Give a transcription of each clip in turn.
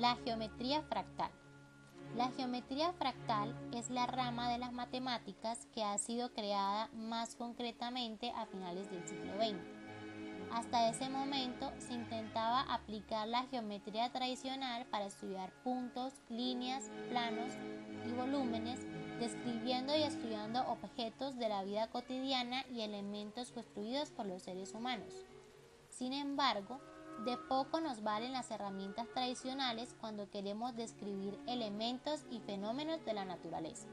La geometría fractal. La geometría fractal es la rama de las matemáticas que ha sido creada más concretamente a finales del siglo XX. Hasta ese momento se intentaba aplicar la geometría tradicional para estudiar puntos, líneas, planos y volúmenes, describiendo y estudiando objetos de la vida cotidiana y elementos construidos por los seres humanos. Sin embargo, de poco nos valen las herramientas tradicionales cuando queremos describir elementos y fenómenos de la naturaleza.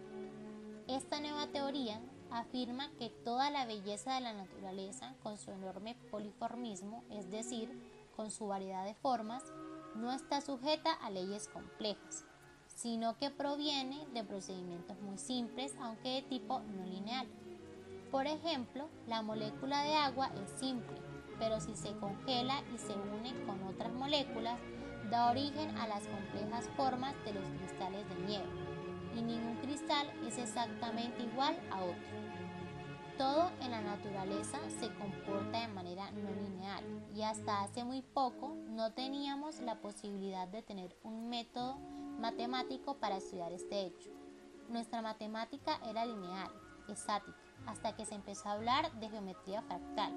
Esta nueva teoría afirma que toda la belleza de la naturaleza, con su enorme poliformismo, es decir, con su variedad de formas, no está sujeta a leyes complejas, sino que proviene de procedimientos muy simples, aunque de tipo no lineal. Por ejemplo, la molécula de agua es simple, pero si se congela y se une con otras moléculas, da origen a las complejas formas de los cristales de nieve, y ningún cristal es exactamente igual a otro. Todo en la naturaleza se comporta de manera no lineal y hasta hace muy poco no teníamos la posibilidad de tener un método matemático para estudiar este hecho. Nuestra matemática era lineal, estática, hasta que se empezó a hablar de geometría fractal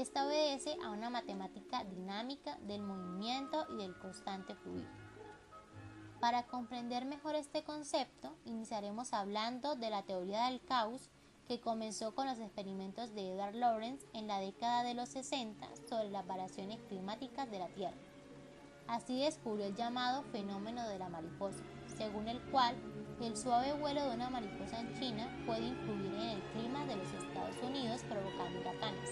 esta obedece a una matemática dinámica del movimiento y del constante fluir. Para comprender mejor este concepto, iniciaremos hablando de la teoría del caos que comenzó con los experimentos de Edward Lorenz en la década de los 60 sobre las variaciones climáticas de la Tierra. Así descubrió el llamado fenómeno de la mariposa, según el cual el suave vuelo de una mariposa en China puede influir en el clima de los Estados Unidos provocando huracanes.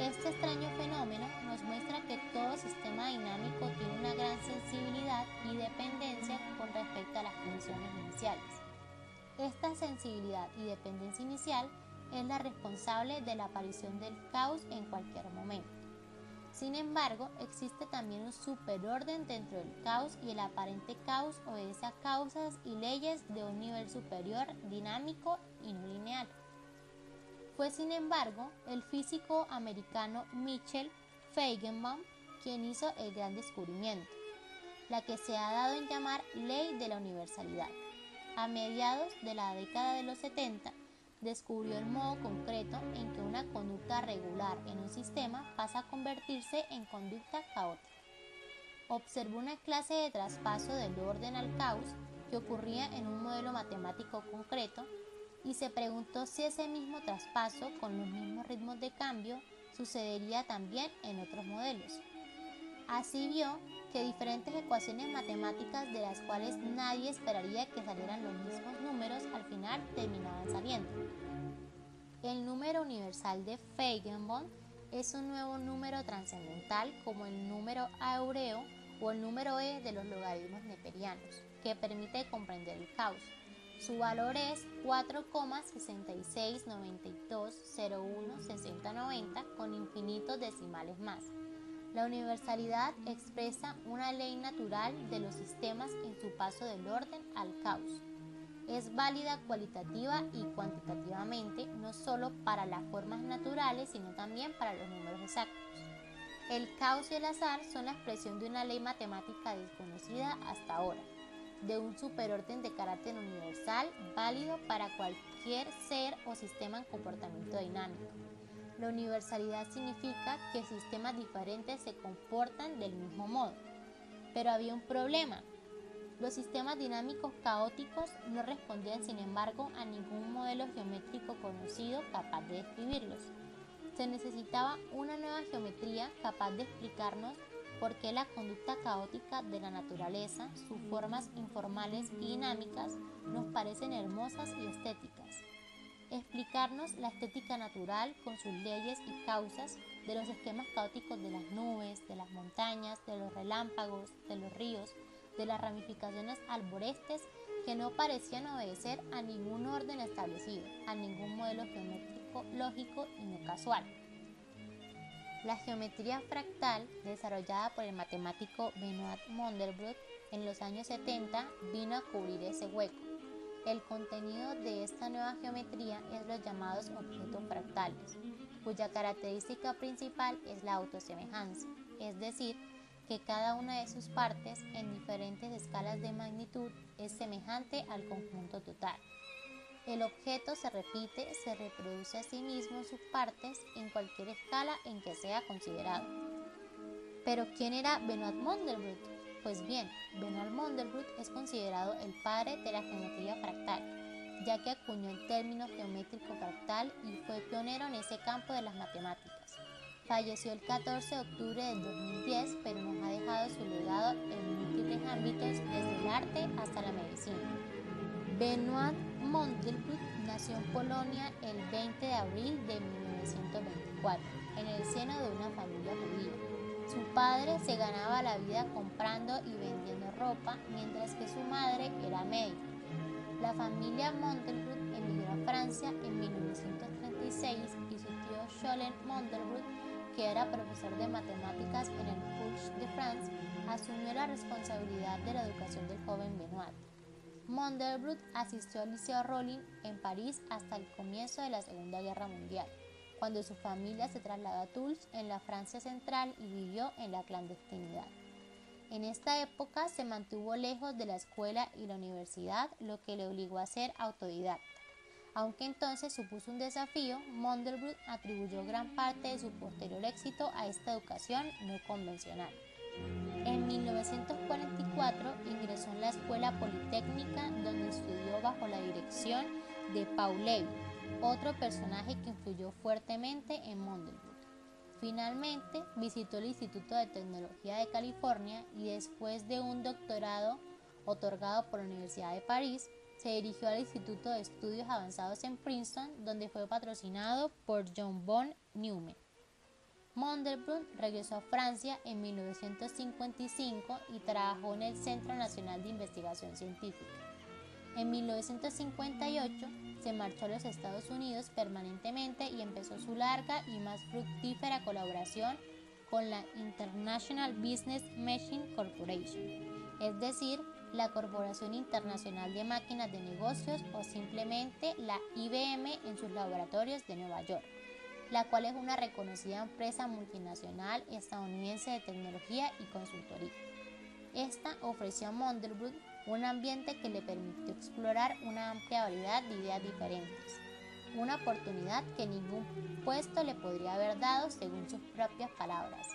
Este extraño fenómeno nos muestra que todo sistema dinámico tiene una gran sensibilidad y dependencia con respecto a las condiciones iniciales. Esta sensibilidad y dependencia inicial es la responsable de la aparición del caos en cualquier momento. Sin embargo, existe también un superorden dentro del caos y el aparente caos obedece a causas y leyes de un nivel superior, dinámico y no lineal. Fue sin embargo el físico americano Michel Feigenbaum quien hizo el gran descubrimiento, la que se ha dado en llamar ley de la universalidad. A mediados de la década de los 70, descubrió el modo concreto en que una conducta regular en un sistema pasa a convertirse en conducta caótica. Observó una clase de traspaso del orden al caos que ocurría en un modelo matemático concreto y se preguntó si ese mismo traspaso con los mismos ritmos de cambio sucedería también en otros modelos. Así vio que diferentes ecuaciones matemáticas de las cuales nadie esperaría que salieran los mismos números al final terminaban saliendo. El número universal de Feigenbaum es un nuevo número trascendental como el número áureo o el número e de los logaritmos neperianos, que permite comprender el caos. Su valor es 4,6692016090 con infinitos decimales más. La universalidad expresa una ley natural de los sistemas en su paso del orden al caos. Es válida cualitativa y cuantitativamente no solo para las formas naturales, sino también para los números exactos. El caos y el azar son la expresión de una ley matemática desconocida hasta ahora de un superorden de carácter universal válido para cualquier ser o sistema en comportamiento dinámico. La universalidad significa que sistemas diferentes se comportan del mismo modo. Pero había un problema. Los sistemas dinámicos caóticos no respondían, sin embargo, a ningún modelo geométrico conocido capaz de describirlos. Se necesitaba una nueva geometría capaz de explicarnos por qué la conducta caótica de la naturaleza, sus formas informales y dinámicas, nos parecen hermosas y estéticas. Explicarnos la estética natural con sus leyes y causas de los esquemas caóticos de las nubes, de las montañas, de los relámpagos, de los ríos, de las ramificaciones arborestes que no parecían obedecer a ningún orden establecido, a ningún modelo geométrico lógico y no casual. La geometría fractal, desarrollada por el matemático Benoit Mandelbrot en los años 70, vino a cubrir ese hueco. El contenido de esta nueva geometría es los llamados objetos fractales, cuya característica principal es la autosemejanza, es decir, que cada una de sus partes en diferentes escalas de magnitud es semejante al conjunto total. El objeto se repite, se reproduce a sí mismo en sus partes en cualquier escala en que sea considerado. Pero ¿quién era Benoit Mandelbrot? Pues bien, Benoit Mandelbrot es considerado el padre de la geometría fractal, ya que acuñó el término geométrico fractal y fue pionero en ese campo de las matemáticas. Falleció el 14 de octubre del 2010, pero nos ha dejado su legado en múltiples ámbitos, desde el arte hasta la medicina. Benoit Mandelbrot nació en Polonia el 20 de abril de 1924, en el seno de una familia judía. Su padre se ganaba la vida comprando y vendiendo ropa, mientras que su madre era médica. La familia Mandelbrot emigró a Francia en 1936 y su tío Scholen Mandelbrot que era profesor de matemáticas en el Collège de France, asumió la responsabilidad de la educación del joven Benoit. Mandelbrot asistió al Liceo Rollin en París hasta el comienzo de la Segunda Guerra Mundial, cuando su familia se trasladó a Tours en la Francia central y vivió en la clandestinidad. En esta época se mantuvo lejos de la escuela y la universidad, lo que le obligó a ser autodidacta. Aunque entonces supuso un desafío, Mandelbrot atribuyó gran parte de su posterior éxito a esta educación no convencional. En 1944 ingresó en la Escuela Politécnica donde estudió bajo la dirección de Paul Levy, otro personaje que influyó fuertemente en Mandelbrot. Finalmente visitó el Instituto de Tecnología de California y después de un doctorado otorgado por la Universidad de París, se dirigió al Instituto de Estudios Avanzados en Princeton, donde fue patrocinado por John von Neumann. Mandelbrot regresó a Francia en 1955 y trabajó en el Centro Nacional de Investigación Científica. En 1958 se marchó a los Estados Unidos permanentemente y empezó su larga y más fructífera colaboración con la International Business Machine Corporation, es decir, la Corporación Internacional de Máquinas de Negocios o simplemente la IBM en sus laboratorios de Nueva York, la cual es una reconocida empresa multinacional estadounidense de tecnología y consultoría. Esta ofreció a Mandelbrot un ambiente que le permitió explorar una amplia variedad de ideas diferentes, una oportunidad que ningún puesto le podría haber dado según sus propias palabras.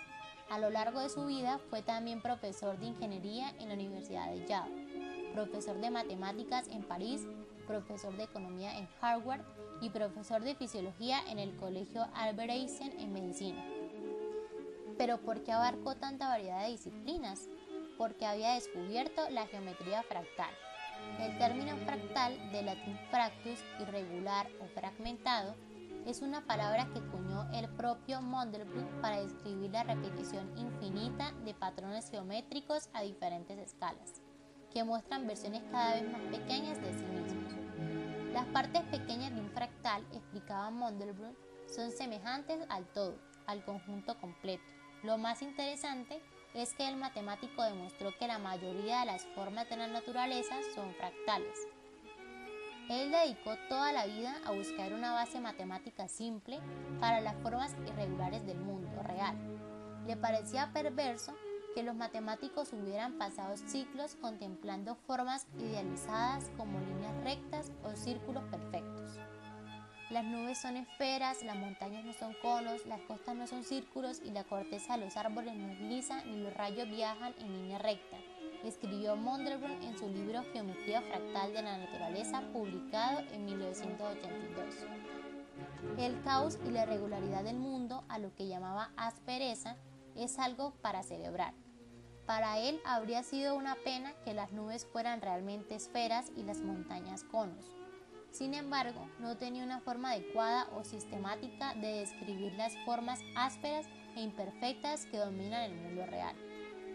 A lo largo de su vida fue también profesor de ingeniería en la Universidad de Yale, profesor de matemáticas en París, profesor de economía en Harvard y profesor de fisiología en el Colegio Albert Einstein en medicina. Pero ¿por qué abarcó tanta variedad de disciplinas? Porque había descubierto la geometría fractal. El término fractal, de latín fractus, irregular o fragmentado, es una palabra que cuñó el propio Mandelbrot para describir la repetición infinita de patrones geométricos a diferentes escalas, que muestran versiones cada vez más pequeñas de sí mismos. Las partes pequeñas de un fractal, explicaba Mandelbrot, son semejantes al todo, al conjunto completo. Lo más interesante es que el matemático demostró que la mayoría de las formas de la naturaleza son fractales, él dedicó toda la vida a buscar una base matemática simple para las formas irregulares del mundo real. Le parecía perverso que los matemáticos hubieran pasado ciclos contemplando formas idealizadas como líneas rectas o círculos perfectos. Las nubes son esferas, las montañas no son conos, las costas no son círculos y la corteza de los árboles no es lisa ni los rayos viajan en línea recta escribió Mandelbrot en su libro Geometría Fractal de la Naturaleza, publicado en 1982. El caos y la irregularidad del mundo, a lo que llamaba aspereza, es algo para celebrar. Para él habría sido una pena que las nubes fueran realmente esferas y las montañas conos. Sin embargo, no tenía una forma adecuada o sistemática de describir las formas ásperas e imperfectas que dominan el mundo real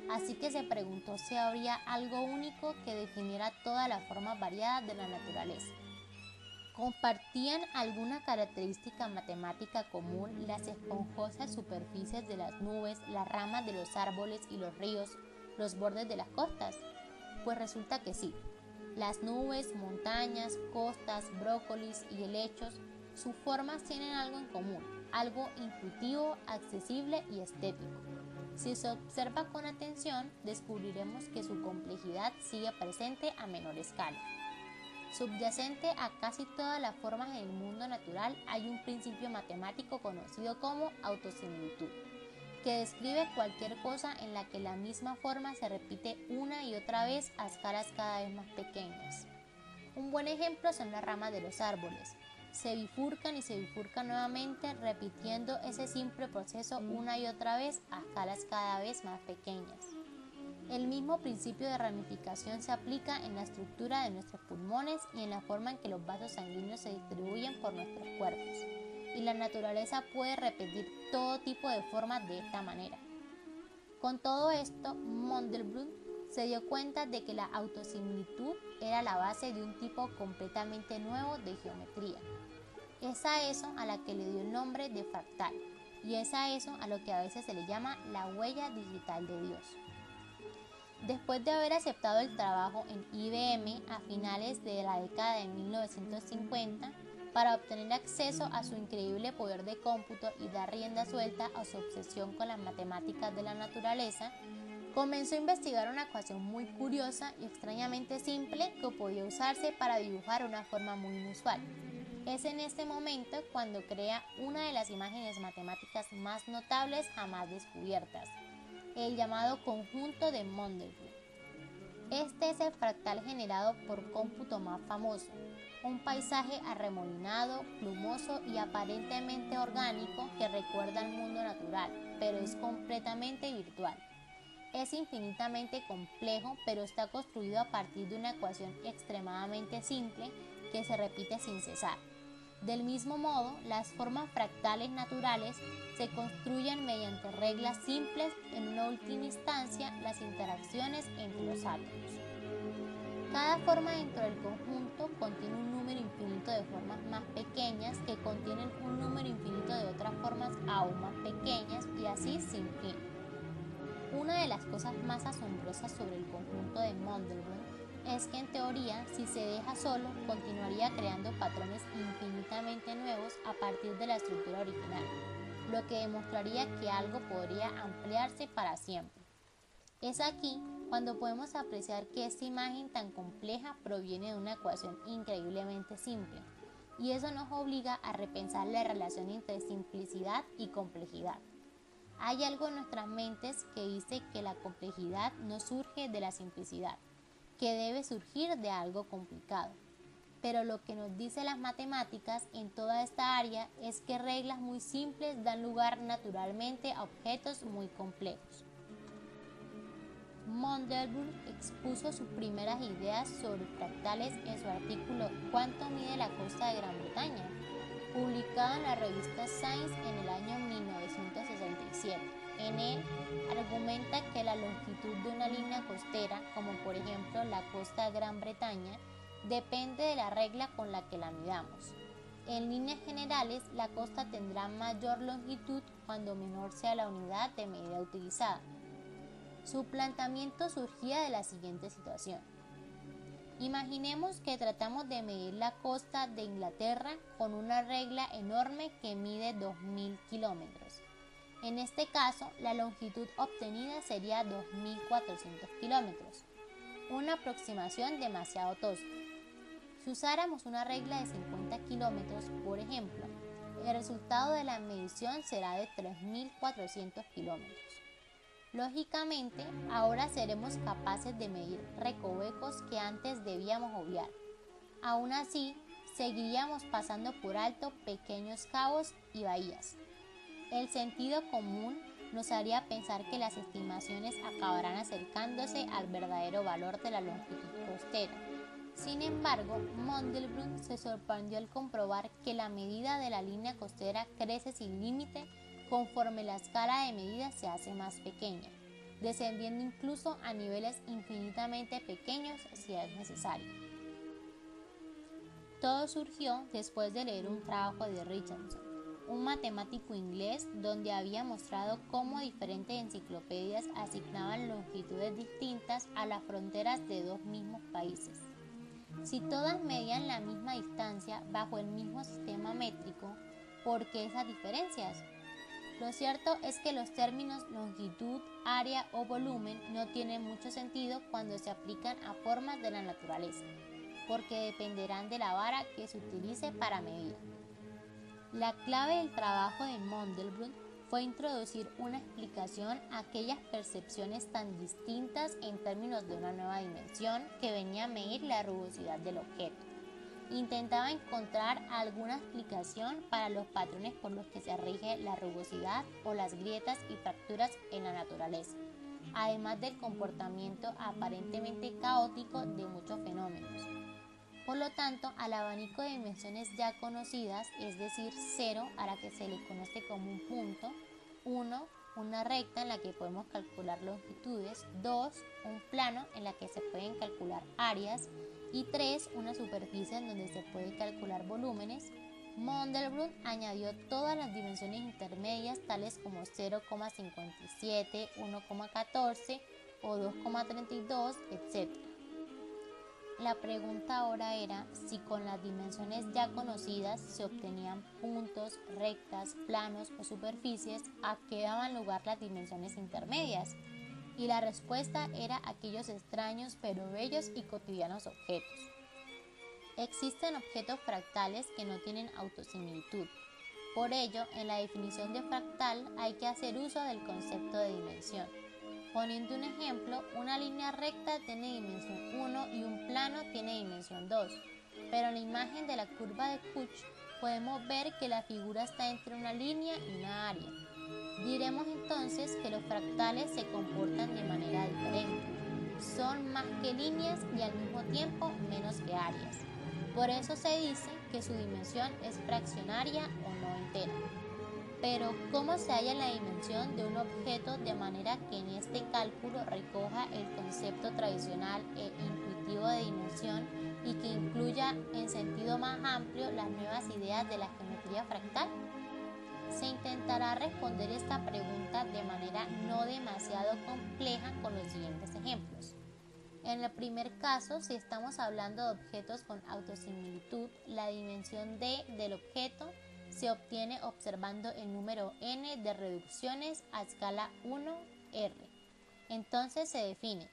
así que se preguntó si habría algo único que definiera todas las formas variadas de la naturaleza. ¿Compartían alguna característica matemática común las esponjosas superficies de las nubes, las ramas de los árboles y los ríos, los bordes de las costas? Pues resulta que sí. Las nubes, montañas, costas, brócolis y helechos, sus formas tienen algo en común, algo intuitivo, accesible y estético Si se observa con atención, descubriremos que su complejidad sigue presente a menor escala. Subyacente a casi todas las formas en el mundo natural hay un principio matemático conocido como autosimilitud, que describe cualquier cosa en la que la misma forma se repite una y otra vez a escalas cada vez más pequeñas. Un buen ejemplo son las ramas de los árboles. Se bifurcan y se bifurcan nuevamente repitiendo ese simple proceso una y otra vez a escalas cada vez más pequeñas. El mismo principio de ramificación se aplica en la estructura de nuestros pulmones y en la forma en que los vasos sanguíneos se distribuyen por nuestros cuerpos. Y la naturaleza puede repetir todo tipo de formas de esta manera. Con todo esto, Mandelbrot se dio cuenta de que la autosimilitud era la base de un tipo completamente nuevo de geometría. Es a eso a la que le dio el nombre de fractal, y es a eso a lo que a veces se le llama la huella digital de Dios. Después de haber aceptado el trabajo en IBM a finales de la década de 1950 para obtener acceso a su increíble poder de cómputo y dar rienda suelta a su obsesión con las matemáticas de la naturaleza, comenzó a investigar una ecuación muy curiosa y extrañamente simple que podía usarse para dibujar una forma muy inusual. Es en este momento cuando crea una de las imágenes matemáticas más notables jamás descubiertas, el llamado conjunto de Mandelbrot. Este es el fractal generado por cómputo más famoso, un paisaje arremolinado, plumoso y aparentemente orgánico que recuerda al mundo natural, pero es completamente virtual. Es infinitamente complejo, pero está construido a partir de una ecuación extremadamente simple que se repite sin cesar. Del mismo modo, las formas fractales naturales se construyen mediante reglas simples, en una última instancia, las interacciones entre los átomos. Cada forma dentro del conjunto contiene un número infinito de formas más pequeñas que contienen un número infinito de otras formas aún más pequeñas y así sin fin. Una de las cosas más asombrosas sobre el conjunto de Mandelbrot es que en teoría, si se deja solo, continuaría creando patrones infinitamente nuevos a partir de la estructura original, lo que demostraría que algo podría ampliarse para siempre. Es aquí cuando podemos apreciar que esta imagen tan compleja proviene de una ecuación increíblemente simple, y eso nos obliga a repensar la relación entre simplicidad y complejidad. Hay algo en nuestras mentes que dice que la complejidad no surge de la simplicidad, que debe surgir de algo complicado. Pero lo que nos dice las matemáticas en toda esta área es que reglas muy simples dan lugar naturalmente a objetos muy complejos. Mandelbrot expuso sus primeras ideas sobre fractales en su artículo ¿Cuánto mide la costa de Gran Bretaña?, publicado en la revista Science en el año 1967. En él argumenta que la longitud de una línea costera, como por ejemplo la costa de Gran Bretaña, depende de la regla con la que la midamos. En líneas generales, la costa tendrá mayor longitud cuando menor sea la unidad de medida utilizada. Su planteamiento surgía de la siguiente situación. Imaginemos que tratamos de medir la costa de Inglaterra con una regla enorme que mide 2.000 kilómetros. En este caso, la longitud obtenida sería 2.400 kilómetros, una aproximación demasiado tosca. Si usáramos una regla de 50 kilómetros, por ejemplo, el resultado de la medición será de 3.400 kilómetros. Lógicamente, ahora seremos capaces de medir recovecos que antes debíamos obviar. Aún así, seguiríamos pasando por alto pequeños cabos y bahías, el sentido común nos haría pensar que las estimaciones acabarán acercándose al verdadero valor de la longitud costera. Sin embargo, Mandelbrot se sorprendió al comprobar que la medida de la línea costera crece sin límite conforme la escala de medida se hace más pequeña, descendiendo incluso a niveles infinitamente pequeños si es necesario. Todo surgió después de leer un trabajo de Richardson, un matemático inglés donde había mostrado cómo diferentes enciclopedias asignaban longitudes distintas a las fronteras de dos mismos países. Si todas medían la misma distancia bajo el mismo sistema métrico, ¿por qué esas diferencias? Lo cierto es que los términos longitud, área o volumen no tienen mucho sentido cuando se aplican a formas de la naturaleza, porque dependerán de la vara que se utilice para medir. La clave del trabajo de Mandelbrot fue introducir una explicación a aquellas percepciones tan distintas en términos de una nueva dimensión que venía a medir la rugosidad del objeto intentaba encontrar alguna explicación para los patrones por los que se rige la rugosidad o las grietas y fracturas en la naturaleza, además del comportamiento aparentemente caótico de muchos fenómenos. Por lo tanto, al abanico de dimensiones ya conocidas, es decir, 0 a la que se le conoce como un punto, 1 una recta en la que podemos calcular longitudes, 2 un plano en la que se pueden calcular áreas, y 3 una superficie en donde se puede calcular volúmenes, Mandelbrot añadió todas las dimensiones intermedias tales como 0,57, 1,14 o 2,32, etc. La pregunta ahora era si con las dimensiones ya conocidas se obtenían puntos, rectas, planos o superficies, ¿a qué daban lugar las dimensiones intermedias? y la respuesta era aquellos extraños pero bellos y cotidianos objetos. Existen objetos fractales que no tienen autosimilitud. Por ello, en la definición de fractal hay que hacer uso del concepto de dimensión. Poniendo un ejemplo, una línea recta tiene dimensión 1 y un plano tiene dimensión 2, pero en la imagen de la curva de Kuch podemos ver que la figura está entre una línea y una área. Diremos entonces que los fractales se comportan de manera diferente. Son más que líneas y al mismo tiempo menos que áreas. Por eso se dice que su dimensión es fraccionaria o no entera. Pero, ¿cómo se halla la dimensión de un objeto de manera que en este cálculo recoja el concepto tradicional e intuitivo de dimensión y que incluya en sentido más amplio las nuevas ideas de la geometría fractal? se intentará responder esta pregunta de manera no demasiado compleja con los siguientes ejemplos. En el primer caso, si estamos hablando de objetos con autosimilitud, la dimensión d del objeto se obtiene observando el número n de reducciones a escala 1r. Entonces se define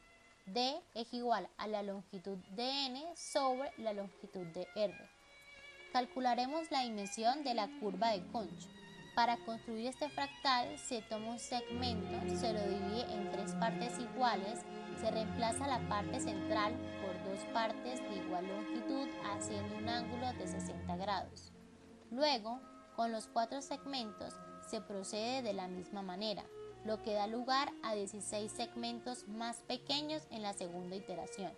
d es igual a la longitud de n sobre la longitud de r. Calcularemos la dimensión de la curva de Conch. Para construir este fractal se toma un segmento, se lo divide en tres partes iguales, se reemplaza la parte central por dos partes de igual longitud haciendo un ángulo de 60 grados. Luego, con los cuatro segmentos se procede de la misma manera, lo que da lugar a 16 segmentos más pequeños en la segunda iteración,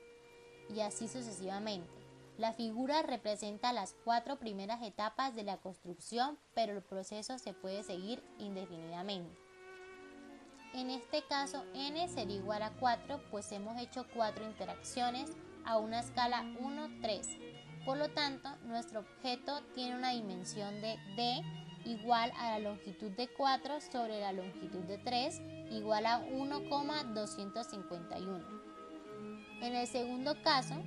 y así sucesivamente. La figura representa las cuatro primeras etapas de la construcción, pero el proceso se puede seguir indefinidamente. En este caso, n sería igual a 4, pues hemos hecho cuatro interacciones a una escala 1, 3. Por lo tanto, nuestro objeto tiene una dimensión de d igual a la longitud de 4 sobre la longitud de 3 igual a 1,251. En el segundo caso,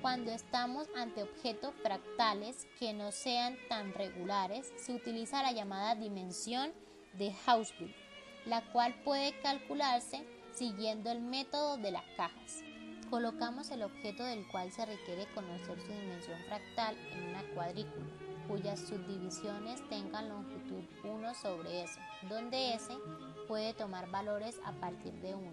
cuando estamos ante objetos fractales que no sean tan regulares, se utiliza la llamada dimensión de Hausdorff, la cual puede calcularse siguiendo el método de las cajas. Colocamos el objeto del cual se requiere conocer su dimensión fractal en una cuadrícula, cuyas subdivisiones tengan longitud 1 sobre S, donde S puede tomar valores a partir de 1.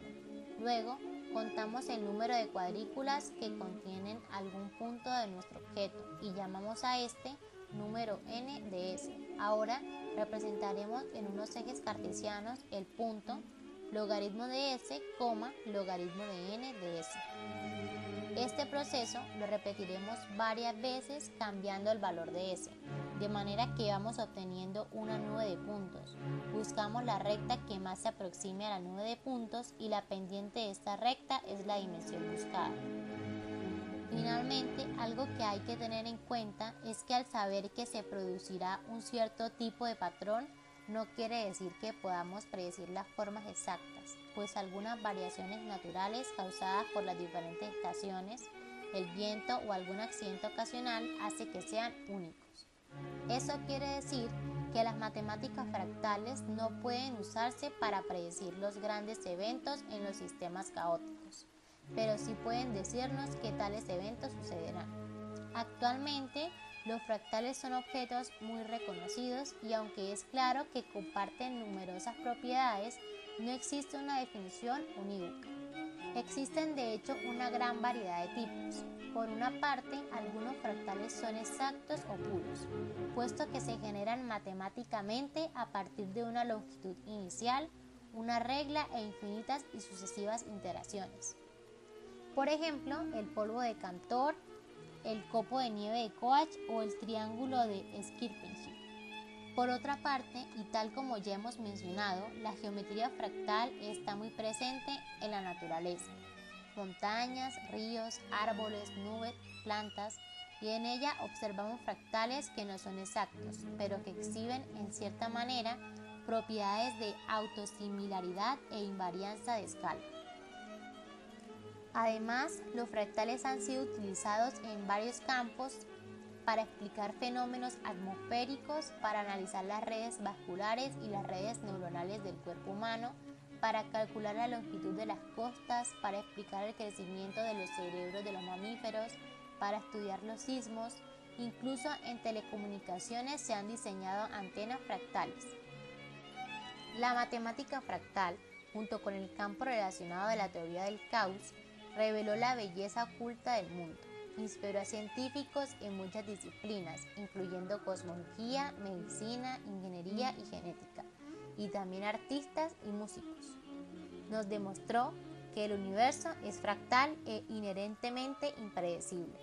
Luego, Contamos el número de cuadrículas que contienen algún punto de nuestro objeto y llamamos a este número n de S. Ahora representaremos en unos ejes cartesianos el punto logaritmo de S, logaritmo de n de S. Este proceso lo repetiremos varias veces cambiando el valor de S de manera que vamos obteniendo una nube de puntos. Buscamos la recta que más se aproxime a la nube de puntos y la pendiente de esta recta es la dimensión buscada. Finalmente, algo que hay que tener en cuenta es que al saber que se producirá un cierto tipo de patrón, no quiere decir que podamos predecir las formas exactas, pues algunas variaciones naturales causadas por las diferentes estaciones, el viento o algún accidente ocasional hace que sean únicos. Eso quiere decir que las matemáticas fractales no pueden usarse para predecir los grandes eventos en los sistemas caóticos, pero sí pueden decirnos que tales eventos sucederán. Actualmente, los fractales son objetos muy reconocidos y aunque es claro que comparten numerosas propiedades, no existe una definición unívoca. Existen de hecho una gran variedad de tipos. Por una parte, algunos fractales son exactos o puros, puesto que se generan matemáticamente a partir de una longitud inicial, una regla e infinitas y sucesivas interacciones. Por ejemplo, el polvo de Cantor, el copo de nieve de Coach o el triángulo de Skirpenship. Por otra parte, y tal como ya hemos mencionado, la geometría fractal está muy presente en la naturaleza. Montañas, ríos, árboles, nubes, plantas, y en ella observamos fractales que no son exactos, pero que exhiben en cierta manera propiedades de autosimilaridad e invarianza de escala. Además, los fractales han sido utilizados en varios campos para explicar fenómenos atmosféricos, para analizar las redes vasculares y las redes neuronales del cuerpo humano, para calcular la longitud de las costas, para explicar el crecimiento de los cerebros de los mamíferos, para estudiar los sismos, incluso en telecomunicaciones se han diseñado antenas fractales. La matemática fractal, junto con el campo relacionado de la teoría del caos, reveló la belleza oculta del mundo inspiró a científicos en muchas disciplinas, incluyendo cosmología, medicina, ingeniería y genética, y también artistas y músicos. Nos demostró que el universo es fractal e inherentemente impredecible.